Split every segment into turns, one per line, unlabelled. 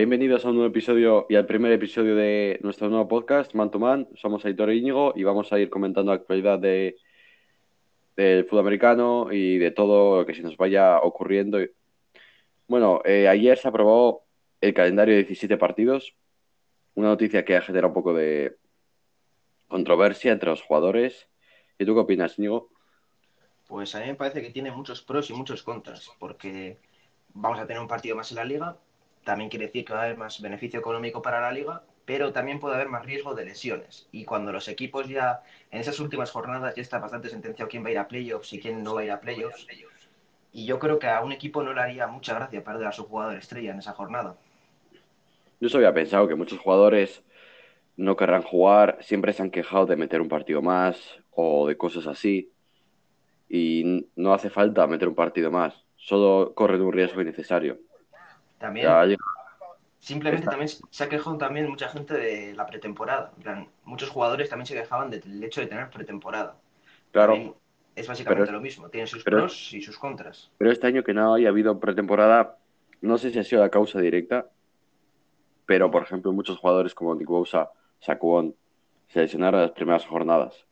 Bienvenidos a un nuevo episodio y al primer episodio de nuestro nuevo podcast, Man to Man. Somos Aitor e Íñigo y vamos a ir comentando la actualidad de, del fútbol americano y de todo lo que se nos vaya ocurriendo. Bueno, eh, ayer se aprobó el calendario de 17 partidos, una noticia que ha generado un poco de controversia entre los jugadores. ¿Y tú qué opinas, Íñigo?
Pues a mí me parece que tiene muchos pros y muchos contras, porque vamos a tener un partido más en la liga, también quiere decir que va a haber más beneficio económico para la liga, pero también puede haber más riesgo de lesiones. Y cuando los equipos ya, en esas últimas jornadas, ya está bastante sentenciado quién va a ir a playoffs y quién no va a ir a playoffs. Y yo creo que a un equipo no le haría mucha gracia perder a su jugador estrella en esa jornada.
Yo se había pensado que muchos jugadores no querrán jugar, siempre se han quejado de meter un partido más o de cosas así. Y no hace falta meter un partido más, solo corren un riesgo innecesario.
También, simplemente también se ha quejado también mucha gente de la pretemporada. muchos jugadores también se quejaban del hecho de tener pretemporada.
Claro.
es básicamente lo mismo, tiene sus pros y sus contras.
Pero este año que no haya habido pretemporada, no sé si ha sido la causa directa, pero por ejemplo muchos jugadores como Nick Bosa, Saquon, se lesionaron las primeras jornadas.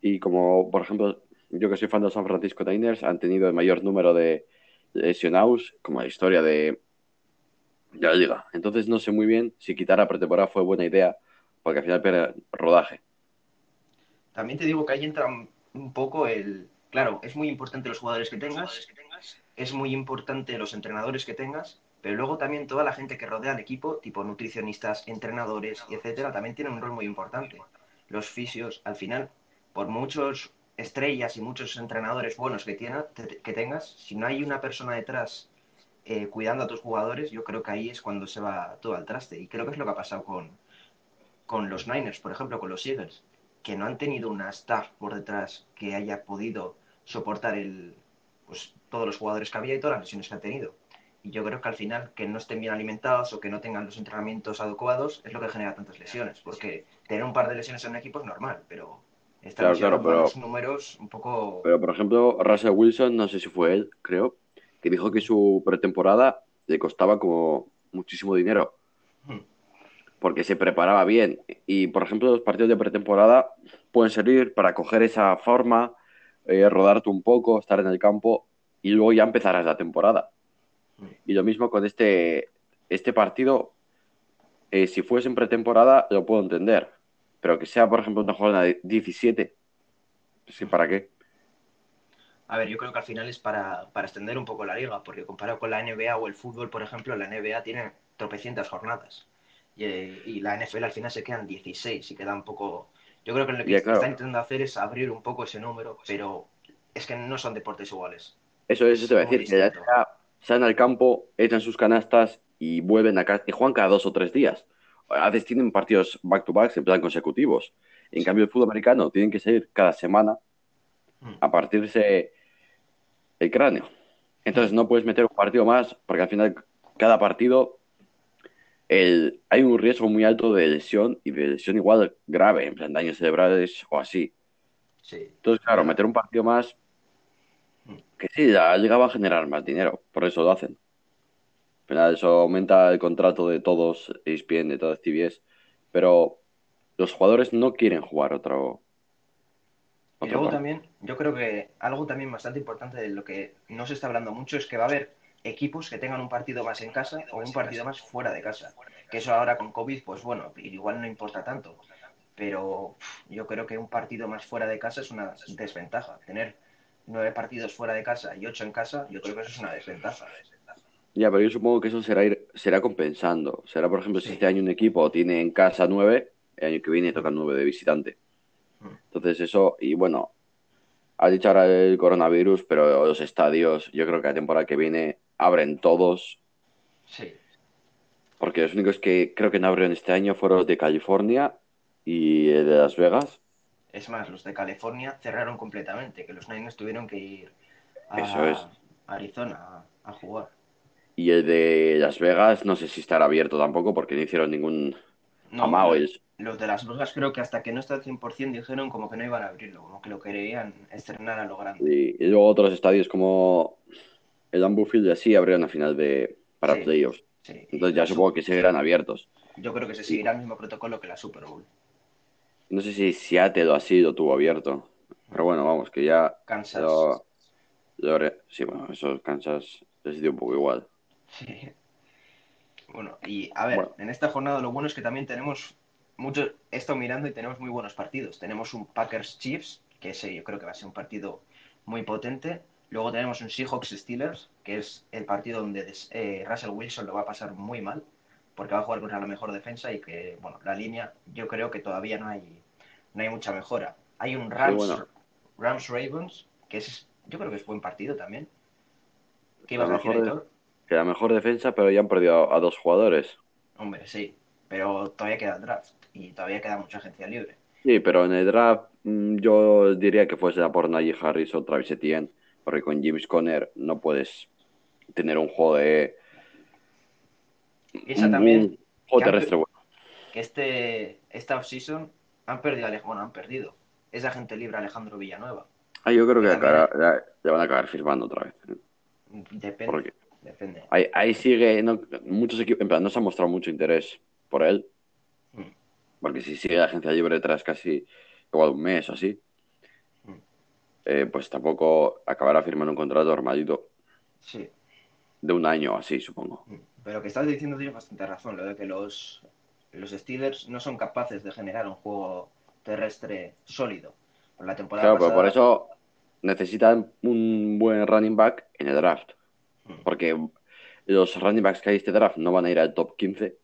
Y como por ejemplo yo que soy fan de San Francisco Niners, han tenido el mayor número de lesionados, como la historia de ya lo diga. Entonces no sé muy bien si quitar a pretemporada fue buena idea, porque al final pierde rodaje.
También te digo que ahí entra un poco el... Claro, es muy importante los jugadores que tengas, es muy importante los entrenadores que tengas, pero luego también toda la gente que rodea al equipo, tipo nutricionistas, entrenadores etcétera, también tienen un rol muy importante. Los fisios, al final, por muchos estrellas y muchos entrenadores buenos que, que tengas, si no hay una persona detrás eh, cuidando a tus jugadores, yo creo que ahí es cuando se va todo al traste. Y creo que es lo que ha pasado con, con los Niners, por ejemplo, con los Eagles, que no han tenido una staff por detrás que haya podido soportar el, pues, todos los jugadores que había y todas las lesiones que han tenido. Y yo creo que al final que no estén bien alimentados o que no tengan los entrenamientos adecuados es lo que genera tantas lesiones. Porque tener un par de lesiones en un equipo es normal, pero
claro, claro, pero,
los números un poco...
Pero por ejemplo, Russell Wilson, no sé si fue él, creo, que dijo que su pretemporada le costaba como muchísimo dinero. Hmm. Porque se preparaba bien. Y, por ejemplo, los partidos de pretemporada pueden servir para coger esa forma, eh, rodarte un poco, estar en el campo y luego ya empezarás la temporada. Hmm. Y lo mismo con este, este partido. Eh, si fuese en pretemporada, lo puedo entender. Pero que sea, por ejemplo, una jornada de 17. ¿Sí, ¿Para qué?
A ver, yo creo que al final es para, extender un poco la liga, porque comparado con la NBA o el fútbol, por ejemplo, la NBA tiene tropecientas jornadas. Y, la NFL al final se quedan 16 y queda un poco... Yo creo que lo que está intentando hacer es abrir un poco ese número, pero es que no son deportes iguales.
Eso es, eso te voy a decir, que ya salen al campo, echan sus canastas y vuelven a casa y juegan cada dos o tres días. A veces tienen partidos back-to-back en plan consecutivos. En cambio, el fútbol americano tienen que salir cada semana hmm. a partirse el cráneo. Entonces no puedes meter un partido más porque al final cada partido el, hay un riesgo muy alto de lesión y de lesión igual grave, en plan daños cerebrales o así. Entonces, claro, meter un partido más, que sí, ya llegaba a generar más dinero, por eso lo hacen. Al eso aumenta el contrato de todos, ESPN, de todos CBS, pero los jugadores no quieren jugar otro,
y luego también, yo creo que algo también bastante importante de lo que no se está hablando mucho es que va a haber equipos que tengan un partido más en casa o un partido más fuera de casa. Que eso ahora con COVID, pues bueno, igual no importa tanto. Pero yo creo que un partido más fuera de casa es una desventaja. Tener nueve partidos fuera de casa y ocho en casa, yo creo que eso es una desventaja.
Ya, pero yo supongo que eso será ir, será compensando. Será, por ejemplo, si este año un equipo tiene en casa nueve, el año que viene toca nueve de visitante. Entonces eso, y bueno, ha dicho ahora el coronavirus, pero los estadios, yo creo que la temporada que viene abren todos.
Sí.
Porque los únicos que creo que no abrieron este año fueron los de California y el de Las Vegas.
Es más, los de California cerraron completamente, que los Niners tuvieron que ir a
Eso es.
Arizona a, jugar.
Y el de Las Vegas no sé si estará abierto tampoco porque no hicieron ningún
no, los de Las Vegas creo que hasta que no está al 100% dijeron como que no iban a abrirlo, como que lo querían estrenar a lo grande.
y luego otros estadios como el Ambu Field y así abrieron a final de para playoffs.
Sí.
Entonces ya supongo
Sup-
que seguirán abiertos.
Yo creo que se seguirá el mismo protocolo que la Super Bowl.
No sé si Seattle o así lo tuvo abierto. Pero bueno, vamos, que ya
Kansas.
lo, lo haré. Sí, bueno, eso Kansas les dio un poco igual.
Sí. Bueno, y a ver,
Bueno.
en esta jornada lo bueno es que también tenemos mucho, he estado mirando y tenemos muy buenos partidos. Tenemos un Packers Chiefs, que ese yo creo que va a ser un partido muy potente. Luego tenemos un Seahawks Steelers, que es el partido donde eh, Russell Wilson lo va a pasar muy mal, porque va a jugar contra la mejor defensa y que, bueno, la línea yo creo que todavía no hay, no hay mucha mejora. Hay un Rams,
bueno.
Rams Ravens, que es, yo creo que es buen partido también. ¿Qué ibas a decir?
Que la mejor defensa, pero ya han perdido a, a dos jugadores.
Hombre, sí, pero todavía queda el draft y todavía queda mucha agencia libre.
Sí, pero en el draft mm, yo diría que fuese a por Najee Harris o Travis Etienne, porque con James Conner no puedes tener un juego de
Piensa también
un juego
que han
terrestre bueno.
que este, esta offseason han perdido, a bueno, han perdido. Es agente libre Alejandro Villanueva.
Ah, yo creo que
También-
ya, ya van a acabar firmando otra vez. ¿eh?
Depende,
Porque
depende.
ahí, ahí sigue, no, muchos equipos, en plan, no se ha mostrado mucho interés por él,
Mm,
porque si sigue la agencia libre tras casi igual un mes o así,
mm,
eh, pues tampoco acabará firmando un contrato armadito
Sí,
de un año o así, supongo.
mm. pero que estás diciendo tienes bastante razón, lo de que los, los Steelers no son capaces de generar un juego terrestre sólido. Por la temporada
Claro, pero por eso necesitan un buen running back en el draft.
Mm.
Porque los running backs que hay este draft no van a ir al top 15,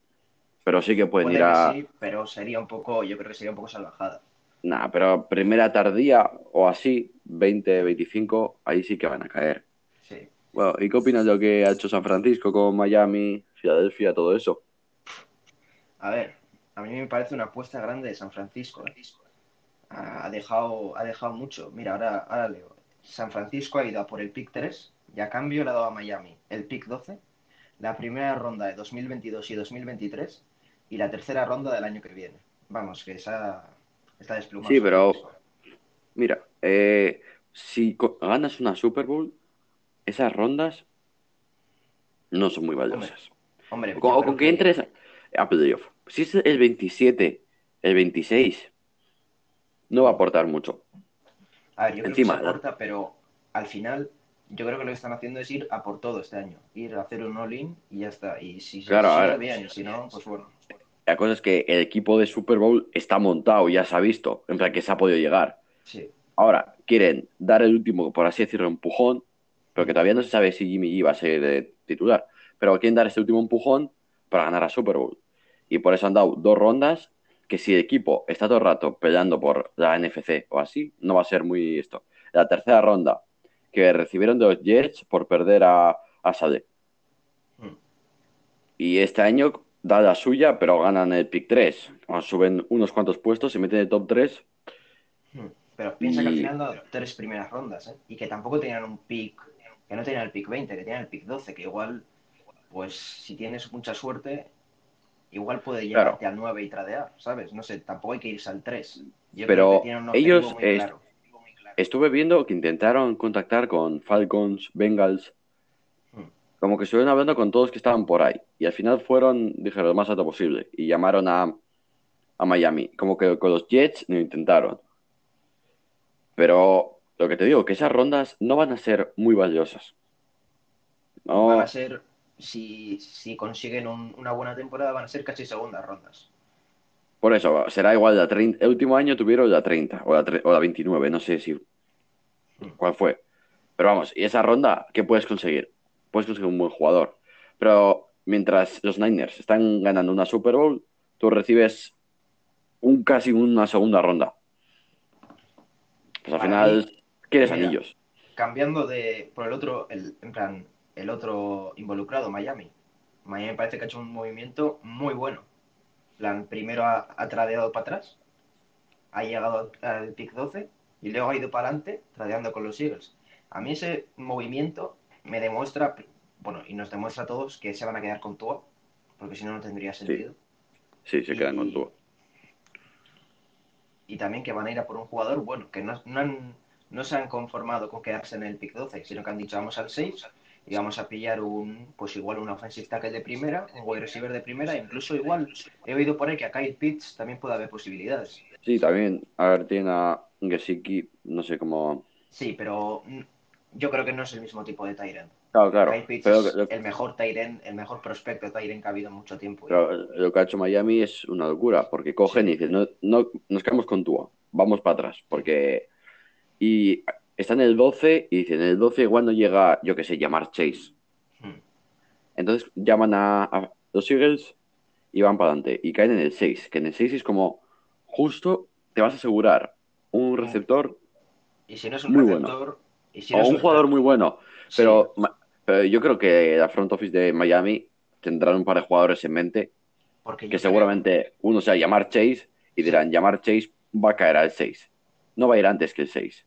pero sí que pueden
Puede
ir a.
sí, pero sería un poco, yo creo que sería un poco salvajada.
Nah, pero primera tardía o así, 20, 25, ahí sí que van a caer.
Sí.
Bueno, ¿y qué opinas de lo que ha hecho San Francisco con Miami, Filadelfia, todo eso?
A ver, a mí me parece una apuesta grande de San Francisco. ¿eh? Ha dejado, ha dejado mucho. Mira, ahora, ahora leo. San Francisco ha ido a por el pick 3 y a cambio le ha dado a Miami el pick 12, la primera ronda de 2022 y 2023 y la tercera ronda del año que viene. Vamos, que esa está desplumada.
Sí, pero mira, eh, si ganas una Super Bowl, esas rondas no son muy valiosas.
Hombre,
O con, o con que entres a playoff. Si es el 27, el 26, no va a aportar mucho.
A ver, yo creo
Encima,
que se aporta, pero al final yo creo que lo que están haciendo es ir a por todo este año. Ir a hacer un all-in y ya está. Y si se
Claro, ver.
bien, si no, pues bueno.
La cosa es que el equipo de Super Bowl está montado, ya se ha visto, en plan que se ha podido llegar.
Sí.
Ahora, quieren dar el último, por así decirlo, empujón, pero que todavía no se sabe si Jimmy G va a ser eh, titular. Pero quieren dar este último empujón para ganar a Super Bowl. Y por eso han dado dos rondas que si el equipo está todo el rato peleando por la NFC o así, no va a ser muy esto. La tercera ronda que recibieron de los Jets por perder a, a Saleh.
Mm.
Y este año da la suya, pero ganan el pick 3. Suben unos cuantos puestos, se meten en el top 3
Hmm. Pero piensa que al
Y-
final dado tres primeras rondas, ¿eh? Y que tampoco tenían un pick, que no tenían el pick 20, que tenían el pick 12, que igual, pues si tienes mucha suerte, igual puede
Claro.
llegarte al 9 y tradear, ¿sabes? No sé, tampoco hay que irse al 3. Yo
Pero
creo que tienen un objetivo
ellos, eh,
claro.
Estuve viendo que intentaron contactar con Falcons, Bengals,
Hmm.
como que estuvieron hablando con todos que estaban por ahí. Y al final fueron, dijeron, lo más alto posible. Y llamaron a, a Miami. Como que con los Jets lo intentaron. Pero lo que te digo, que esas rondas no van a ser muy valiosas. No,
Van a ser, si, si consiguen un- una buena temporada, van a ser casi segundas rondas.
por eso, será igual la 30. El último año tuvieron la 30 o la, tre- o la 29, no sé si cuál fue. Pero vamos, y esa ronda, ¿qué puedes conseguir? Puedes conseguir un buen jugador. Pero mientras los Niners están ganando una Super Bowl, tú recibes un casi una segunda ronda. Pues al
Para
final, quieres
mira,
anillos.
Cambiando de por el otro, el, en plan, el otro involucrado, Miami. Miami me parece que ha hecho un movimiento muy bueno. En plan, primero ha, ha tradeado para atrás, ha llegado al, pick 12 y luego ha ido para adelante tradeando con los Eagles. A mí ese movimiento me demuestra, bueno, y nos demuestra a todos que se van a quedar con Tua, porque si no, no tendría sentido.
Sí, se quedan con tú.
Y también que van a ir a por un jugador, bueno, que no, no, han- no se han conformado con quedarse en el pick 12, sino que han dicho vamos al 6 y vamos a pillar un, pues igual un offensive tackle de primera, un wide receiver de primera, incluso igual he oído por ahí que a Kyle Pitts también puede haber posibilidades.
Sí, también. A ver, tiene a Gesicki, no sé cómo.
Sí, pero mm, yo creo que no es el mismo tipo de Tyrant.
Claro, claro.
Kyle Pitts
Pero
es
lo,
el mejor Tyrant, el mejor prospecto Tyrant que ha habido en mucho tiempo.
pero lo que ha hecho Miami es una locura, porque cogen y dicen, no, no, nos quedamos con Tua, vamos para atrás, porque... Y está en el 12 y dicen, en el 12 igual no llega, yo qué sé, llamar Chase.
Hmm.
Entonces llaman a, a los Eagles y van para adelante. Y caen en el 6, que en el 6 es como, justo te vas a asegurar un receptor
Y si no es un
Muy bueno.
receptor, y si no
o
es
un jugador muy bueno. Pero, yo creo que la front office de Miami tendrán un par de jugadores en mente
porque
que
creo-
seguramente uno sea llamar Chase y dirán, llamar Chase va a caer al 6. No va a ir antes que el 6.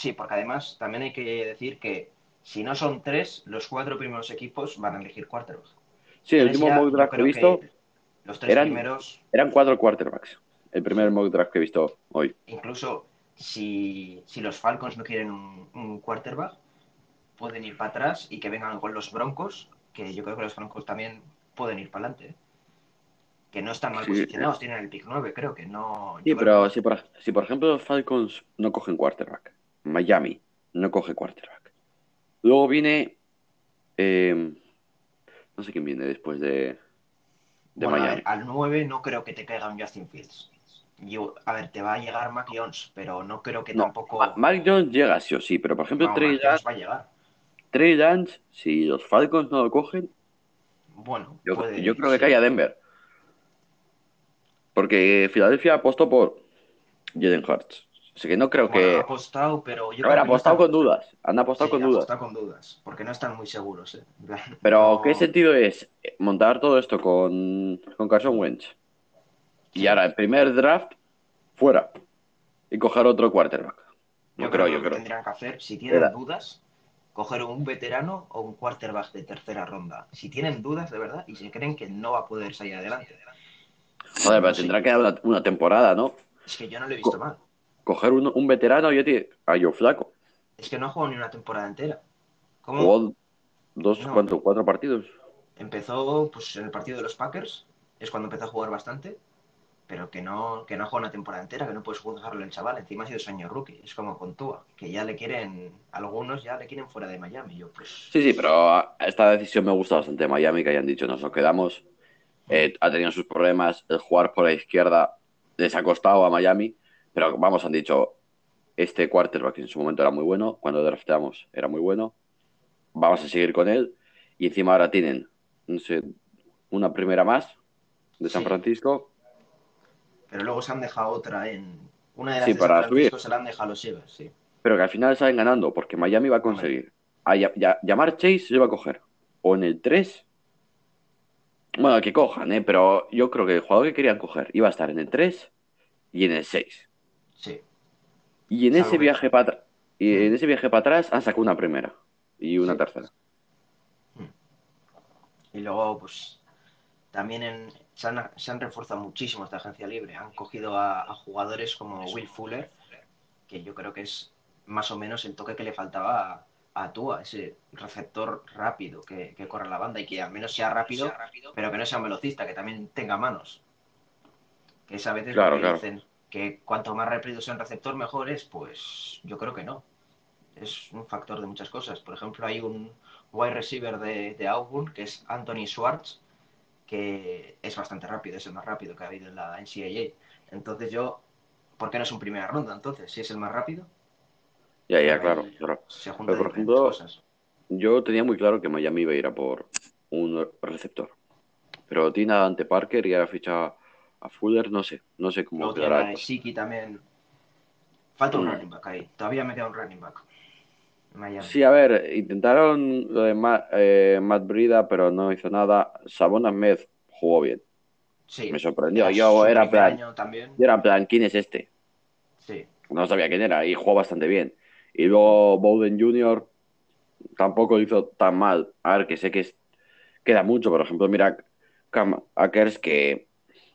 Sí, porque además también hay que decir que si no son tres, los cuatro primeros equipos van a elegir quarterback.
Sí, el último mock draft que he visto
los tres
eran-
primeros,
eran cuatro quarterbacks. El primer mock draft que he visto hoy.
incluso si, si los Falcons no quieren un, un quarterback, pueden ir para atrás y que vengan con los Broncos, que yo creo que los Broncos también pueden ir para adelante. Que no están mal
Sí,
posicionados, tienen el pick 9, creo que no.
Sí, pero
que-
si por, si por ejemplo los Falcons no cogen quarterback, Miami no coge quarterback. Luego viene, eh, no sé quién viene después de, de
Bueno, a
Miami.
ver, al 9 no creo que te caiga un Justin Fields. Yo, a ver, te va a llegar Mac Jones, pero no creo que
No,
tampoco.
Ma- Mac Jones llega sí o sí, pero por ejemplo
No,
Trey Lance,
va a llegar.
Trey Lance, si los Falcons no lo cogen,
Bueno,
yo,
puede-
yo creo que
sí.
cae a Denver. Porque Filadelfia apostó por Jalen Hurts. Así que no creo
Bueno,
que...
ha apostado, pero yo no
apostado
están-
con dudas. Han apostado
Sí,
con dudas.
apostado con dudas, porque no están muy seguros. ¿eh?
Pero,
no-
¿qué sentido es montar todo esto con, con Carson Wentz? Y ahora, el primer draft, fuera. Y coger otro quarterback. Yo, creo, yo
que
creo.
tendrían que hacer, si tienen
Era.
dudas, coger un veterano o un quarterback de tercera ronda. Si tienen dudas de verdad y si creen que no va a poder salir adelante.
Joder, pero tendrá que dar una, una temporada, ¿no?
Es que yo no lo he visto
Co-
mal.
Coger un, un veterano y a ti- a yo flaco.
Es que no ha jugado ni una temporada entera. ¿Cómo?
Jugó dos,
No.
¿cuánto? Cuatro partidos.
Empezó pues, en el partido de los Packers, es cuando empezó a jugar bastante, pero que no, que no ha jugado una temporada entera, que no puedes juzgarlo el chaval. Encima ha sido su año rookie, es como con Tua, que ya le quieren, algunos ya le quieren fuera de Miami. Yo, pues,
Sí, sí, pero esta decisión me gusta bastante Miami, que hayan dicho, nos lo quedamos. Eh, ha tenido sus problemas, el jugar por la izquierda les ha costado a Miami, pero vamos, han dicho, este quarterback en su momento era muy bueno, cuando drafteamos era muy bueno, vamos a seguir con él, y encima ahora tienen, no sé, una primera más de San
Sí.
Francisco,
pero luego se han dejado otra en. Una de las
Sí,
de
para
San Francisco
subir.
se la han dejado a los Eagles, sí.
pero que al final salen ganando, porque Miami va a conseguir. A ya- ya- llamar Chase se va a coger, o en el 3, bueno, que cojan, ¿eh? pero yo creo que el jugador que querían coger iba a estar en el 3 y en el 6.
Sí.
Y en ese viaje para y
Mm.
en ese viaje para atrás han sacado una primera y una
Sí.
tercera.
Y luego, pues, también en- se, han, se han reforzado muchísimo esta agencia libre. Han cogido a, a jugadores como Will Fuller, que yo creo que es más o menos el toque que le faltaba a, a Tua, ese receptor rápido que, que corre la banda y que al menos sea rápido, pero que no sea un velocista, que también tenga manos. Que es a veces
Claro,
lo que
claro.
dicen, que cuanto más rápido sea un receptor mejor es, pues yo creo que no. Es un factor de muchas cosas. Por ejemplo, hay un wide receiver de, de Auburn, que es Anthony Schwartz, que es bastante rápido, es el más rápido que ha habido en la NCAA. Entonces yo, ¿por qué no es un primera ronda entonces? Si es el más rápido,
Ya, ya,
Ahí
claro, claro.
se juntan
Pero, por ejemplo,
cosas.
Yo tenía muy claro que Miami iba a ir a por un receptor. Pero tiene a Dante Parker y ahora ficha a Fuller, no sé, no sé cómo
Luego tiene
quedará.
a
esto.
Siki también. Falta un
Mm.
running back ahí. Todavía me queda un running back. Miami.
Sí, a ver, intentaron lo de eh, Matt Brida, pero no hizo nada. Sabon Ahmed jugó bien.
Sí.
Me sorprendió. Yo era plan, yo era plan, ¿quién es este?
Sí.
No sabía quién era y jugó bastante bien. Y luego Bowden Jr. tampoco lo hizo tan mal. A ver, que sé que es- queda mucho. Por ejemplo, mira Cam Akers que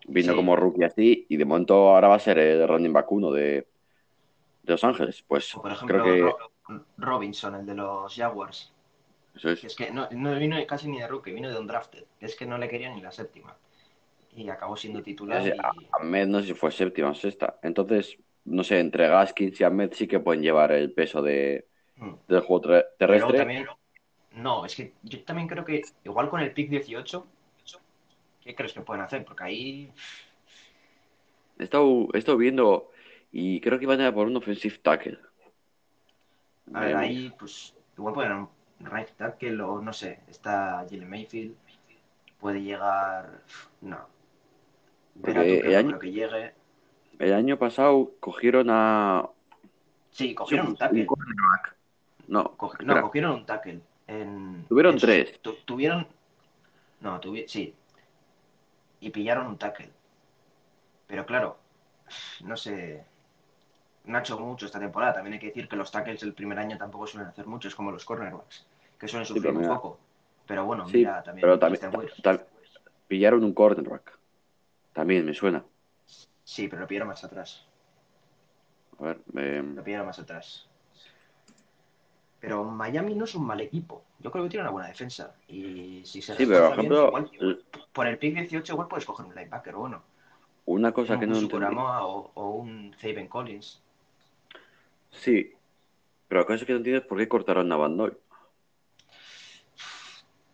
vino
Sí.
como rookie así y de momento ahora va a ser el running back uno de, de Los Ángeles. Pues
O por ejemplo,
creo que
Ro- Robinson, el de los Jaguars.
Eso es.
Es que no, no vino casi ni de rookie, vino de un drafted. Es que no le querían ni la séptima. Y acabó siendo titular. Y...
Ahmed no sé si fue séptima o sexta. Entonces, no sé, entre Gaskins y Ahmed sí que pueden llevar el peso de,
Mm.
del juego
Pero
terrestre.
también. No, es que yo también creo que igual con el pick 18, ¿qué crees que pueden hacer? Porque ahí.
He estado, he estado viendo y creo que iban a ir por un offensive tackle.
A ver, ahí, pues. Igual pueden un right tackle o no sé. Está Jalen Mayfield. Puede llegar. No. Que
el año-
que llegue.
El año pasado cogieron a.
Sí, cogieron un tackle.
No,
no, cogieron un tackle. En,
Tuvieron
en
tres.
tu- tuvieron. No, tuvi- sí. Y pillaron un tackle. Pero claro, no sé. No ha hecho mucho esta temporada. También hay que decir que los tackles el primer año tampoco suelen hacer mucho. Es como los cornerbacks, que suelen sufrir un
mira.
poco. Pero bueno,
Sí,
mira también.
pero también, ta- pillaron un cornerback. También me suena.
Sí, pero lo pillaron más atrás.
A ver, eh,
Lo pillaron más atrás. Pero Miami no es un mal equipo. Yo creo que tiene una buena defensa. Y si se
sí, pero por
bien,
ejemplo,
igual- por el pick 18 igual puedes coger un linebacker bueno.
una cosa que no entendí.
O, o un Zaven Collins.
Sí, pero la cosa que no entiendo es por qué cortaron a Van Noy.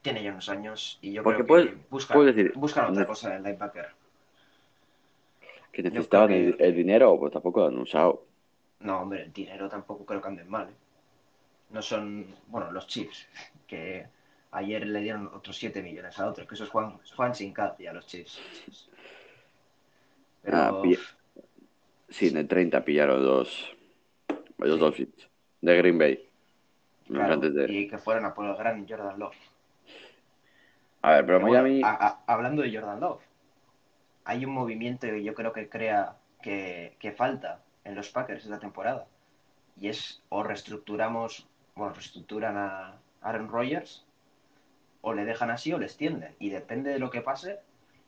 Tiene ya unos años y yo
Porque
creo
puedes-
que buscan,
puedes decir,
buscan otra cosa del linebacker.
Que necesitaban el, el dinero, pues tampoco lo han usado.
No, hombre, el dinero tampoco creo que anden mal. ¿eh? No son, bueno, los chips, que ayer le dieron otros 7 millones a otros, que esos Juan, Juan sin cap a los chips. Pero
Ah, Sí, en el 30 pillaron los
Sí.
Dolphins de Green Bay.
claro,
Antes de-
y que fueran a por el gran Jordan Love.
A ver, pero
Pero bueno,
Miami.
a- a- hablando de Jordan Love, hay un movimiento que yo creo que crea que, que falta en los Packers esta temporada. Y es o reestructuramos, bueno, reestructuran a Aaron Rodgers, o le dejan así o le extienden. Y depende de lo que pase,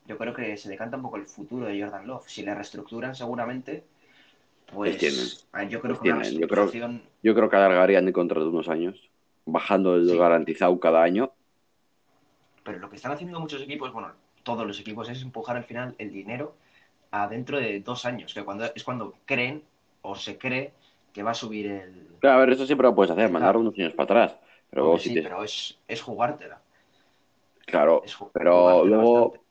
yo creo que se decanta un poco el futuro de Jordan Love. Si le reestructuran seguramente, pues
Extienden.
ah, yo creo que una
Extienden, yo creo-
reestructuración
Yo creo que alargarían el contrato unos años, bajando el
Sí.
garantizado cada año.
Pero lo que están haciendo muchos equipos, bueno, todos los equipos, es empujar al final el dinero a dentro de dos años, que cuando es cuando creen o se cree que va a subir el.
Claro, a ver, eso siempre lo puedes hacer, mandar unos años para atrás. Pero si
sí,
te-
pero es, es jugártela.
Claro,
Es ju-
pero
jugártela
luego
bastante.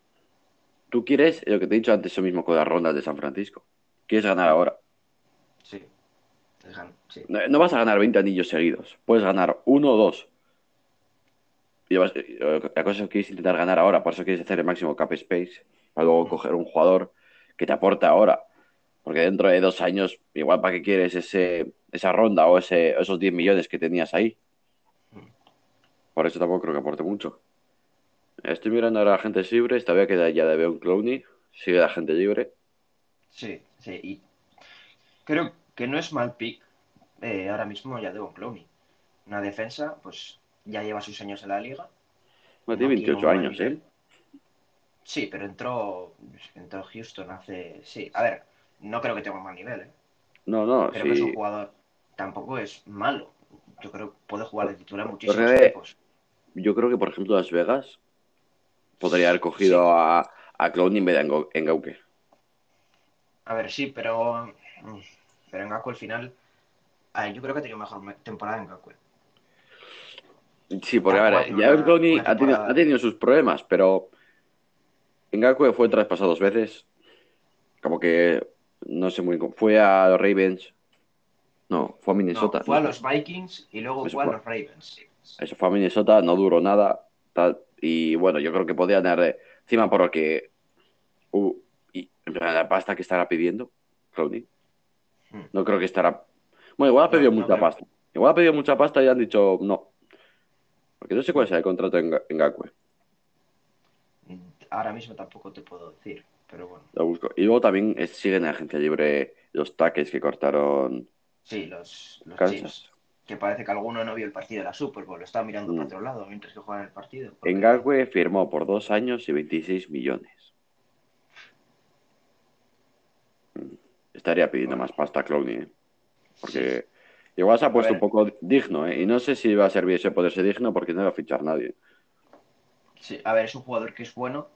tú quieres, lo que te he dicho antes, eso mismo con las rondas de San Francisco. Quieres ganar ahora.
Sí. Sí.
No, no vas a ganar 20 anillos seguidos. Puedes ganar uno o dos. Y vas- eh, la cosa es que quieres intentar ganar ahora, por eso quieres hacer el máximo cap space, para luego coger un jugador que te aporte ahora. Porque dentro de dos años, igual para qué quieres ese, esa ronda o ese, esos 10 millones que tenías ahí. Por eso tampoco creo que aporte mucho. Estoy mirando ahora a agentes libres, todavía queda ya de un Clowney, sigue de agente libre.
Sí, sí. Y creo que no es mal pick eh, ahora mismo ya Devon Clowney. Una defensa, pues ya lleva sus años en la liga.
Tiene
No tiene
28
un buen
años. ¿eh?
Sí, pero entró, entró Houston hace. Sí, a ver, no creo que tenga un mal nivel, ¿eh?
No, no,
Creo que es un jugador. Tampoco es malo. Yo creo que puede jugar de titular en muchísimos equipos.
Yo creo que, por ejemplo, Las Vegas podría haber cogido a, a en vez de Engau- Engauke.
A ver, sí, pero. mm, Pero en Gaku al final. a ver, yo creo que ha tenido mejor me- temporada en Gaku.
Sí, porque a ver, ya Clowney ha tenido, ha tenido sus problemas, pero Ngakwe fue traspasado dos veces. Como que no sé muy cómo. Fue a los Ravens. No, fue a
No,
Minnesota.
fue a los Vikings y luego
Eso
fue a los Ravens.
Eso fue a Minnesota, no duró nada. Tal, y bueno, yo creo que podría tener encima por lo que. uh, y la pasta que estará pidiendo, Clowney.
Hmm.
No creo que estará. Bueno, igual ha pedido
no
mucha pasta. Igual ha pedido mucha pasta y han dicho no. Porque no sé cuál será el contrato en, en Ngakwe.
Mm, Ahora mismo tampoco te puedo decir, pero bueno.
Lo busco. Y luego también eh, siguen en agencia libre los taques que cortaron
Sí, los, los. Que parece que alguno no vio el partido de la Super Bowl, lo estaba mirando
Mm.
para otro lado mientras que juegan el partido. porque-
Ngakwe firmó por dos años y 26 millones. Mm. Estaría pidiendo
Bueno.
más pasta a Clowney, ¿eh? Porque Igual se ha puesto un poco digno, ¿eh? Y no sé si va a servir ese poderse digno porque no va a fichar nadie.
Sí, a ver, es un jugador que es bueno,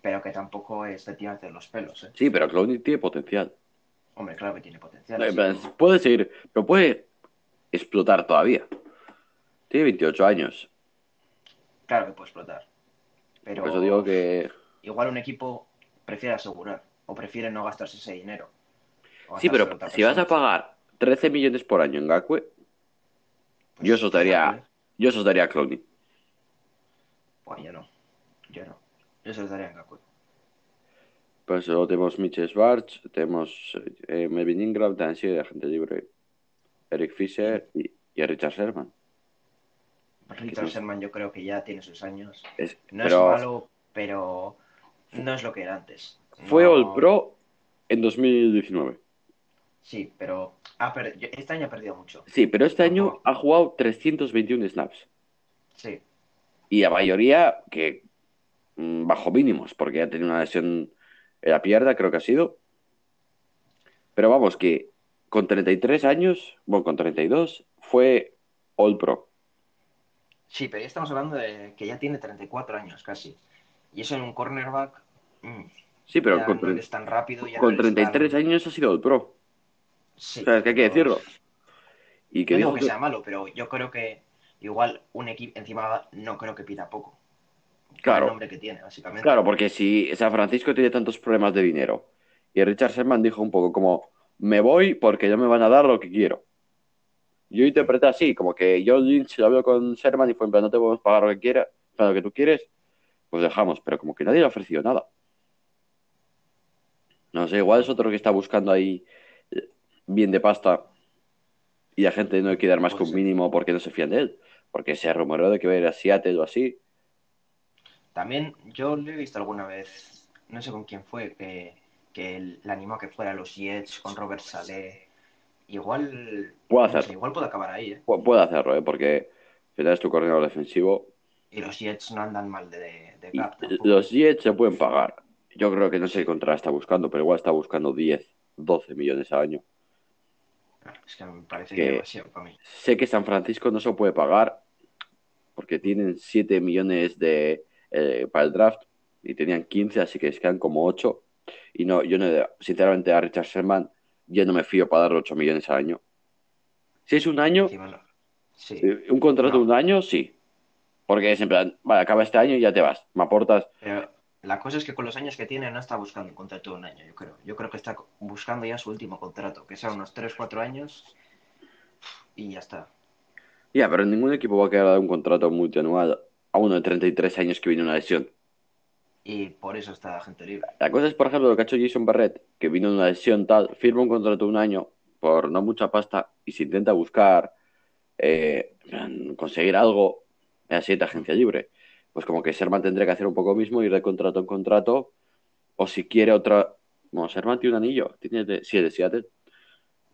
pero que tampoco es de tirarte los pelos, ¿eh?
Sí, pero Clowney tiene potencial.
Hombre, claro que tiene potencial.
Puede seguir, pero puede explotar todavía. Tiene 28 años.
Claro que puede explotar. Pero
Por eso digo que.
igual un equipo prefiere asegurar o prefiere no gastarse ese dinero.
Sí, pero si vas a pagar 13 millones por año en Gakwe,
Pues,
yo eso daría, yo eso daría a Clowney.
Pues yo no. Yo no. Yo se los daría en Gakwe.
Pues luego tenemos Mitchell Schwartz, tenemos eh, Melvin Ingram, Dan de agente libre, Eric Fisher y, y a Richard Sherman.
Richard
sí.
Sherman yo creo que ya tiene sus años.
Es-
No
pero
es malo, pero no es lo que era antes.
fue
No-
All Pro en 2019.
Sí, pero ha per- yo- este año ha perdido mucho.
Sí, pero este año ha jugado 321 snaps.
Sí,
Y la mayoría que bajo mínimos, porque ha tenido una lesión en la pierna, creo que ha sido. Pero vamos, que con 33 años, bueno, con 32, fue All Pro.
sí, pero ya estamos hablando de que ya tiene 34 años casi. Y eso en un cornerback. mm,
Sí, pero con,
no tan rápido. Ya
con
no eres
33
tan-
años ha sido All Pro.
Sí,
O sea, es que hay que decirlo. Y que
No digo que
que-
sea malo, pero yo creo que igual un equipo encima no creo que pida poco.
Claro.
El nombre que tiene, básicamente.
Claro, porque si San Francisco tiene tantos problemas de dinero y Richard Sherman dijo un poco como, me voy porque ya me van a dar lo que quiero. Yo interpreté así, como que John Lynch lo habló con Sherman y fue en plan, no te podemos pagar lo que quieras, para lo que tú quieres, pues dejamos, pero como que nadie le ha ofrecido nada. No sé, igual es otro que está buscando ahí eh, bien de pasta y la gente no quiere dar más que un mínimo porque no se fían de él, porque se rumoreó de que va a ir a Seattle o así.
También yo lo he visto alguna vez, no sé con quién fue, que, que él- le animó a que fuera a los Jets con Robert Saleh. Igual,
Puede
no sé, igual puede acabar ahí, ¿eh?
Pu- Puede hacerlo, ¿eh? porque al final es tu coordinador defensivo.
Y los Jets no andan mal de, de cap
los Jets se pueden pagar. Yo creo que no sé qué contra está buscando, pero igual está buscando 10, 12 millones al año.
Es que me parece
Que-
demasiado para mí.
Sé que San Francisco no se puede pagar porque tienen 7 millones de, eh, para el draft y tenían 15, así que les quedan como 8. Y no, yo no, sinceramente a Richard Sherman yo no me fío para darle 8 millones al año. Si es un año.
Sí,
eh, un contrato de un año, sí. Porque es en plan, vale, acaba este año y ya te vas. Me aportas
pero la cosa es que con los años que tiene no está buscando un contrato de un año, yo creo. Yo creo que está buscando ya su último contrato, que sea unos 3-4 años y ya está.
Ya, pero ningún equipo va a querer dar un contrato multianual a uno de 33 años que viene una lesión.
Y por eso está gente libre.
La cosa es, por ejemplo, lo que ha hecho Jason Barrett, que vino de una lesión tal, firma un contrato de un año por no mucha pasta y se intenta buscar eh, conseguir algo en la siguiente agencia libre. Pues como que Sherman tendría que hacer un poco mismo, ir de contrato en contrato, o si quiere otra... Bueno, Sherman tiene un anillo, tiene de Seattle.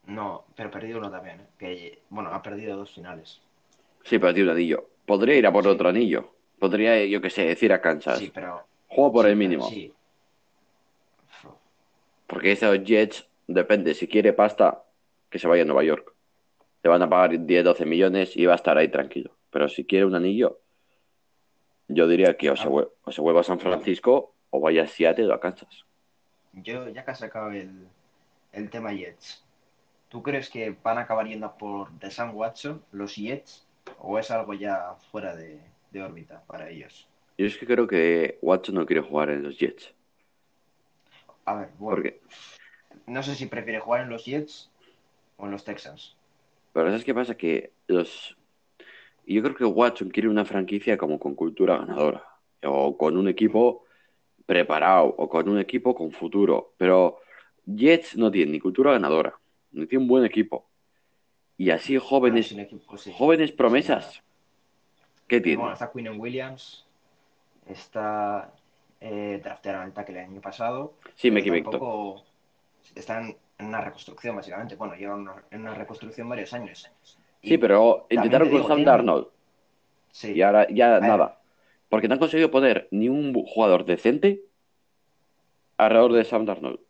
No, pero perdido uno también, ¿eh? que bueno, ha perdido dos finales.
Sí, pero tiene un anillo. Podría ir a por
Sí.
otro anillo. Podría, yo qué sé, decir a Kansas.
Sí, pero
Juego por
sí,
el mínimo.
Sí.
Porque esos Jets, depende, si quiere pasta, que se vaya a Nueva York. Te van a pagar 10, 12 millones y va a estar ahí tranquilo. Pero si quiere un anillo, yo diría que o se, vue- o se vuelva a San Francisco o vaya a Seattle o a Kansas.
Yo ya que has sacado el, el tema Jets, ¿tú crees que van a acabar yendo por Deshaun Watson, los Jets, o es algo ya fuera de, de órbita para ellos?
Yo es que creo que Watson no quiere jugar en los Jets.
A ver, bueno,
Porque,
no sé si prefiere jugar en los Jets o en los Texans.
pero ¿sabes qué pasa? Que los... Yo creo que Watson quiere una franquicia como con cultura ganadora. O con un equipo preparado. O con un equipo con futuro. Pero Jets no tiene ni cultura ganadora. No tiene un buen equipo. Y así jóvenes
sin equipo, sí.
Jóvenes promesas. ¿Qué
Bueno,
tiene?
está Quinn Williams, está eh, draftearon el tackle el año pasado.
Sí, me equivoco.
tampoco están en una reconstrucción, básicamente. Bueno, llevan una- en una reconstrucción varios años. Y
Sí, pero intentaron
te
con Sam Darnold
Sí,
y ahora ya nada. Porque no han conseguido poner ni un jugador decente alrededor de Sam Darnold.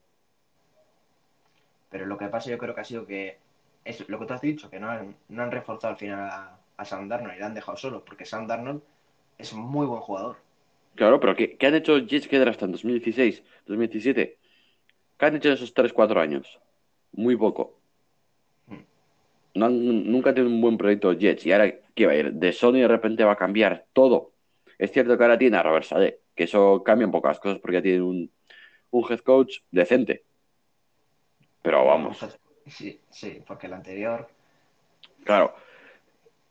pero lo que pasa yo creo que ha sido que es lo que tú has dicho, que no han, no han reforzado al final a, a Sam Darnold y le han dejado solo, porque Sam Darnold es un muy buen jugador.
Claro, pero ¿qué, qué han hecho Jets que hasta en 2016, 2017? ¿Qué han hecho en esos 3-4 años? Muy poco.
Hmm.
No han- nunca han tenido un buen proyecto Jets. Y ahora, ¿qué va a ir? De Sony de repente va a cambiar todo. Es cierto que ahora tiene a Robert Saleh, que eso cambia un poco las cosas porque ya tiene un, un head coach decente. Pero vamos,
Sí, sí, porque el anterior.
claro.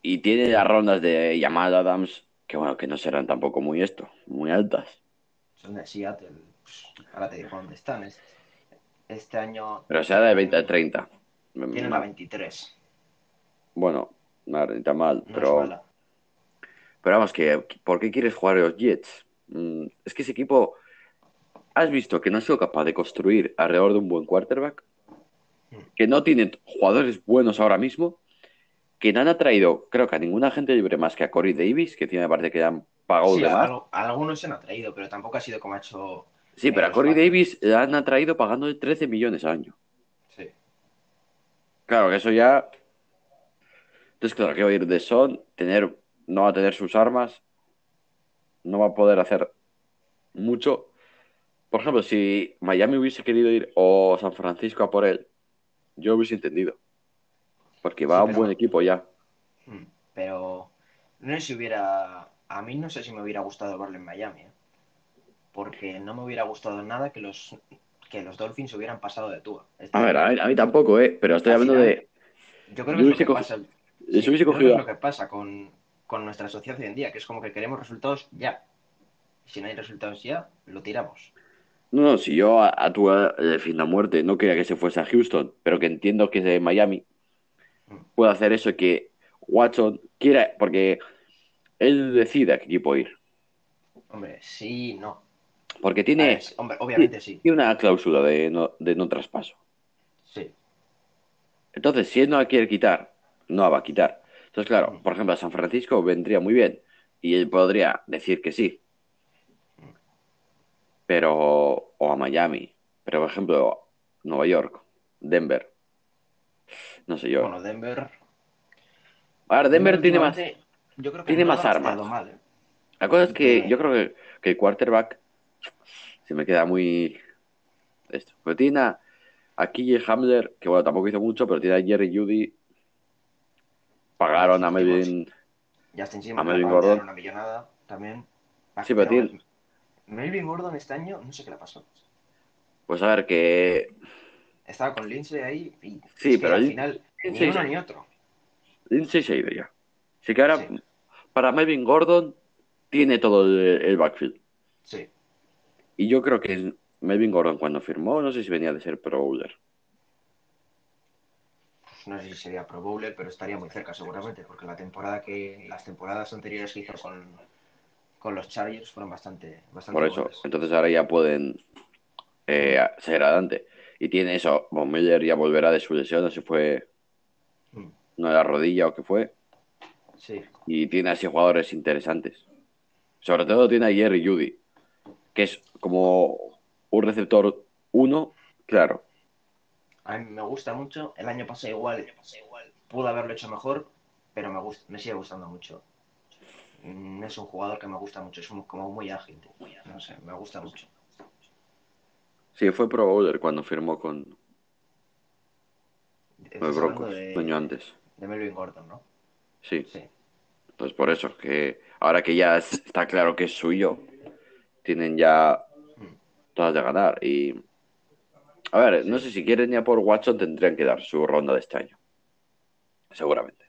Y tiene las rondas de Jamal Adams, que bueno, que no serán tampoco muy esto, muy altas.
Son de Seattle. Pues, Ahora te digo dónde están. Es- Este año.
Pero será de 20 a 30.
Tienen la 23.
Bueno, no ni tan mal,
No
pero, pero vamos, que ¿por qué quieres jugar a los Jets? Mm, es que ese equipo, has visto que no ha sido capaz de construir alrededor de un buen quarterback,
Mm.
que no tiene jugadores buenos ahora mismo, que no han atraído, creo que a ninguna gente libre más que a Corey Davis, que tiene parte que le han pagado
Sí,
de más.
algo- algunos se han atraído, pero tampoco ha sido como ha hecho.
Sí, pero a
los
Corey. Davis le han atraído pagándole 13 millones al año.
Sí.
Claro, que eso ya. Entonces, claro, que va a ir de Son, tener, no va a tener sus armas, no va a poder hacer mucho. Por ejemplo, si Miami hubiese querido ir o San Francisco a por él, yo hubiese entendido. Porque va
Sí,
a un
pero-
buen equipo ya.
Mm, Pero no sé si hubiera. A mí no sé si me hubiera gustado verlo en Miami. ¿eh? Porque no me hubiera gustado nada que los que los Dolphins hubieran pasado de Tua. Este
A ver, a mí, a mí tampoco, ¿eh? Pero estoy hablando
final,
de.
Yo creo
yo
que es lo que pasa.
Les
Sí,
hubiese
creo que
cogido.
es lo que pasa con, con nuestra sociedad hoy en día, que es como que queremos resultados ya. Si no hay resultados ya, lo tiramos.
No, no, si yo a, a tu de fin de muerte no quería que se fuese a Houston, pero que entiendo que de Miami Puede hacer eso que Watson quiera, porque él decide a qué equipo ir.
Hombre, sí, no.
Porque tiene,
ver, sí, hombre, obviamente sí.
tiene una cláusula de no, de no traspaso.
Sí.
Entonces, si él no la quiere quitar, no la va a quitar. Entonces, claro,
Mm.
por ejemplo, a San Francisco vendría muy bien y él podría decir que sí. Pero, o a Miami. Pero, por ejemplo, Nueva York, Denver. No sé yo.
Bueno, Denver.
A ver, Denver tiene más.
Yo creo que
tiene
no
más armas.
mal, ¿eh?
La cosa es que yo creo que, que el quarterback se me queda muy. Esto. Pero tiene a, a KJ Hamler, que bueno, tampoco hizo mucho, pero tiene a Jerry Judy. Pagaron a Melvin.
Justin
A
Simmons
Melvin
de dar
Gordon.
una millonada también.
Sí, pero tiene-
Melvin Gordon este año, no sé qué le pasó.
Pues a ver, que.
Estaba con Lindsay ahí y
Sí, pero
al final
Lindsay
ni uno ni otro.
Lindsay se ido ya. Así que ahora,
Sí.
para Melvin Gordon, tiene todo el, el backfield.
Sí.
Y yo creo que Melvin Gordon, cuando firmó, no sé si venía de ser Pro Bowler.
Pues no sé si sería Pro Bowler, pero estaría muy cerca seguramente, porque la temporada que las temporadas anteriores que hizo con, con los Chargers fueron bastante, bastante
Por eso.
buenas.
Entonces ahora ya pueden eh, seguir adelante. Y tiene eso. Von Miller ya volverá de su lesión, no sé si fue
Mm,
no de la rodilla o qué fue.
Sí.
Y tiene así jugadores interesantes. Sobre todo tiene a Jerry Judy, que es como un receptor uno, claro.
A mí me gusta mucho. El año pasado igual pudo haberlo hecho mejor, pero me gusta, me sigue gustando mucho. Mm, Es un jugador que me gusta mucho, es un- como muy ágil. No sé, me gusta mucho.
Sí, fue Pro Bowler cuando firmó con los Broncos,
de,
un año antes.
de Melvin Gordon, ¿no?
Sí.
Sí.
Pues por eso, que ahora que ya es- está claro que es suyo, tienen ya todas de ganar. Y a ver, no sé si quieren ya por Watson, tendrían que dar su ronda de este año. Seguramente.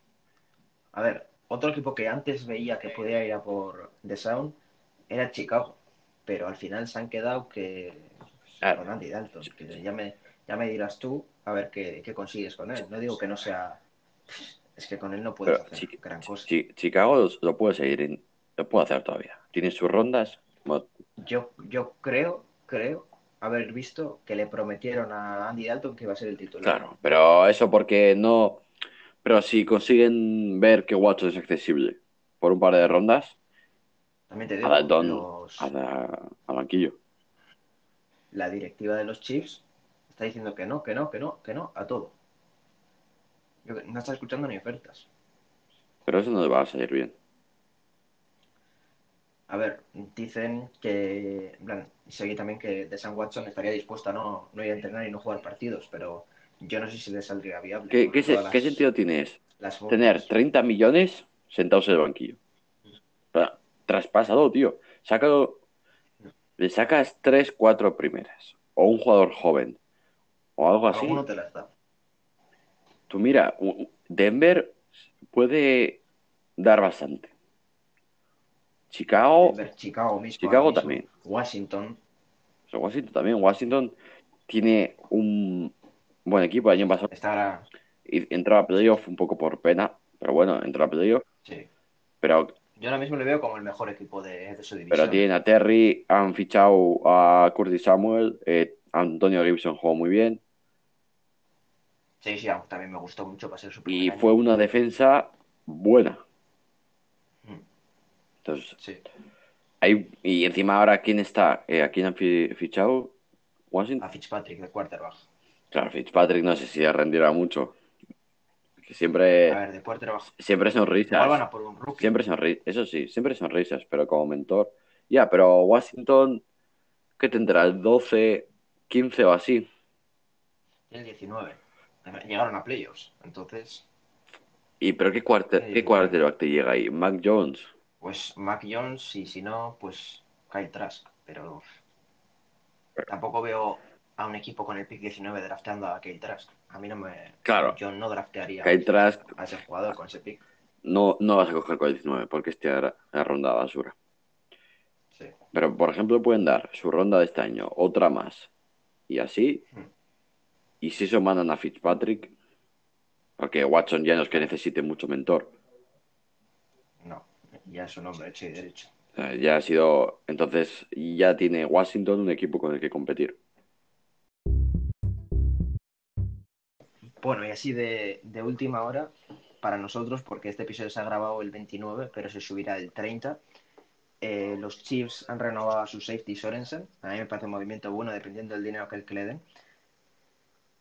A ver, otro equipo que antes veía que podía ir a por The Sound era Chicago, pero al final se han quedado que
Claro.
con Andy Dalton. que ya, me, ya me dirás tú a ver qué, qué consigues con él. No digo que no sea. Es que con él no puedes
Pero
hacer
Chi-
gran cosa.
Chi- Chicago lo, puede seguir, lo puede hacer todavía. Tiene sus rondas.
Yo, yo creo, creo haber visto que le prometieron a Andy Dalton que iba a ser el titular.
Claro, pero eso porque no. Pero si consiguen ver que Watson es accesible por un par de rondas,
También te
a
digo,
Dalton
los-
a, la- al banquillo.
La directiva de los Chiefs está diciendo que no, que no, que no, que no, a todo. No está escuchando ni ofertas.
Pero eso no le va a salir bien.
A ver, dicen que, en plan, seguí también que de San Watson estaría dispuesto a no, no ir a entrenar y no jugar partidos, pero yo no sé si le saldría viable.
¿Qué, qué, se- sentido tiene eso? Tener
multas.
30 millones sentados en el banquillo. Sea, traspásalo, tío. Sácalo. Le sacas 3, 4 primeras. O un jugador joven. O algo así.
Alguno te las da.
Tú mira, Denver puede dar bastante. Chicago,
Denver, Chicago mismo.
Chicago
mismo.
también.
Washington.
o sea, Washington también. Washington tiene un buen equipo. El año pasado y- entró a playoff un poco por pena. Pero bueno, entró a playoff.
Sí.
Pero,
Yo ahora mismo le veo como el mejor equipo de, de su división.
pero tienen a Terry, han fichado a Curtis Samuel. eh, Antonio Gibson jugó muy bien.
Sí, sí, también me gustó mucho para ser su
Y
año.
fue una defensa buena.
Mm,
Entonces,
Sí.
Hay, y encima ahora, ¿quién está? Eh, ¿A quién han fi- fichado? ¿Washington?
A Fitzpatrick de quarterback.
Claro, Fitzpatrick no sé si le rendirá mucho. Que
A
siempre,
ver, de quarterback.
siempre son
van
risas.
a por un rookie.
Siempre son risas. Eso sí, siempre son risas, pero como mentor. Ya, pero Washington, ¿qué tendrá? ¿El 12, 15 o así?
El 19. Llegaron a playoffs. Entonces,
¿Y pero qué, cuarter, qué quarterback te llega ahí? Mac Jones.
pues Mac Jones y si no, pues Kyle Trask. Pero tampoco veo a un equipo con el pick 19 drafteando a Kyle Trask. A mí no me...
Claro.
Yo no draftearía
Kyle Trask
a ese jugador con ese pick.
no, no vas a coger con el 19 porque este era la ronda basura.
Sí.
Pero, por ejemplo, pueden dar su ronda de este año, otra más, y así.
Mm.
Y si eso mandan a Fitzpatrick, porque Watson ya no es que necesite mucho mentor.
No, ya es un hombre hecho y derecho.
Ya ha sido. Entonces, ya tiene Washington un equipo con el que competir.
Bueno, y así de, última hora para nosotros, porque este episodio se ha grabado el 29, pero se subirá el 30. eh, los Chiefs han renovado a su safety Sorensen. A mí me parece un movimiento bueno dependiendo del dinero que, que le den.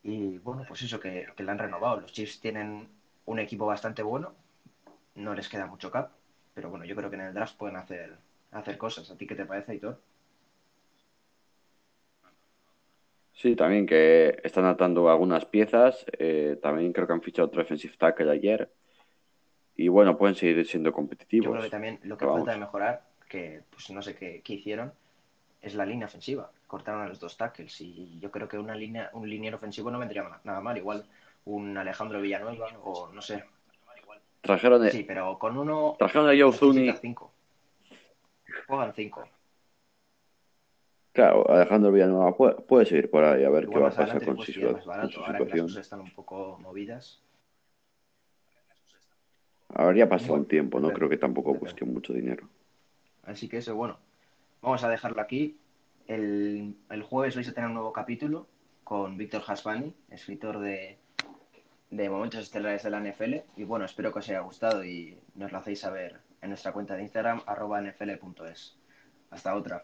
Y bueno, pues eso que, que le han renovado. Los Chiefs tienen un equipo bastante bueno. No les queda mucho cap. Pero bueno, yo creo que en el draft pueden hacer, hacer cosas. ¿A ti qué te parece, Aitor?
Sí, también que están atando algunas piezas. eh, también creo que han fichado otro defensive tackle ayer. Y bueno, pueden seguir siendo
Yo
competitivos.
creo que también lo que falta de mejorar, que pues no sé qué, qué hicieron, es la línea ofensiva. Cortaron a los dos tackles y yo creo que una línea, un liniero ofensivo no vendría nada mal. Igual un Alejandro Villanueva o no sé.
Trajeron, de-
Sí, pero con uno
trajeron a Joe Zuni.
Juegan cinco.
Claro, Alejandro Villanueva puede, puede seguir por ahí a ver qué va a pasar con
pues
su, situa- con
barato.
su
Ahora que las
situación.
cosas están un poco movidas.
Pasó
Bueno,
el tiempo, no creo que tampoco busquen mucho dinero.
Así que eso, bueno, vamos a dejarlo aquí. El, el jueves vais a tener un nuevo capítulo con Víctor Hasbani, escritor de, de Momentos Estelares de la NFL. Y bueno, espero que os haya gustado y nos lo hacéis saber en nuestra cuenta de Instagram, arroba nfl.es. Hasta otra.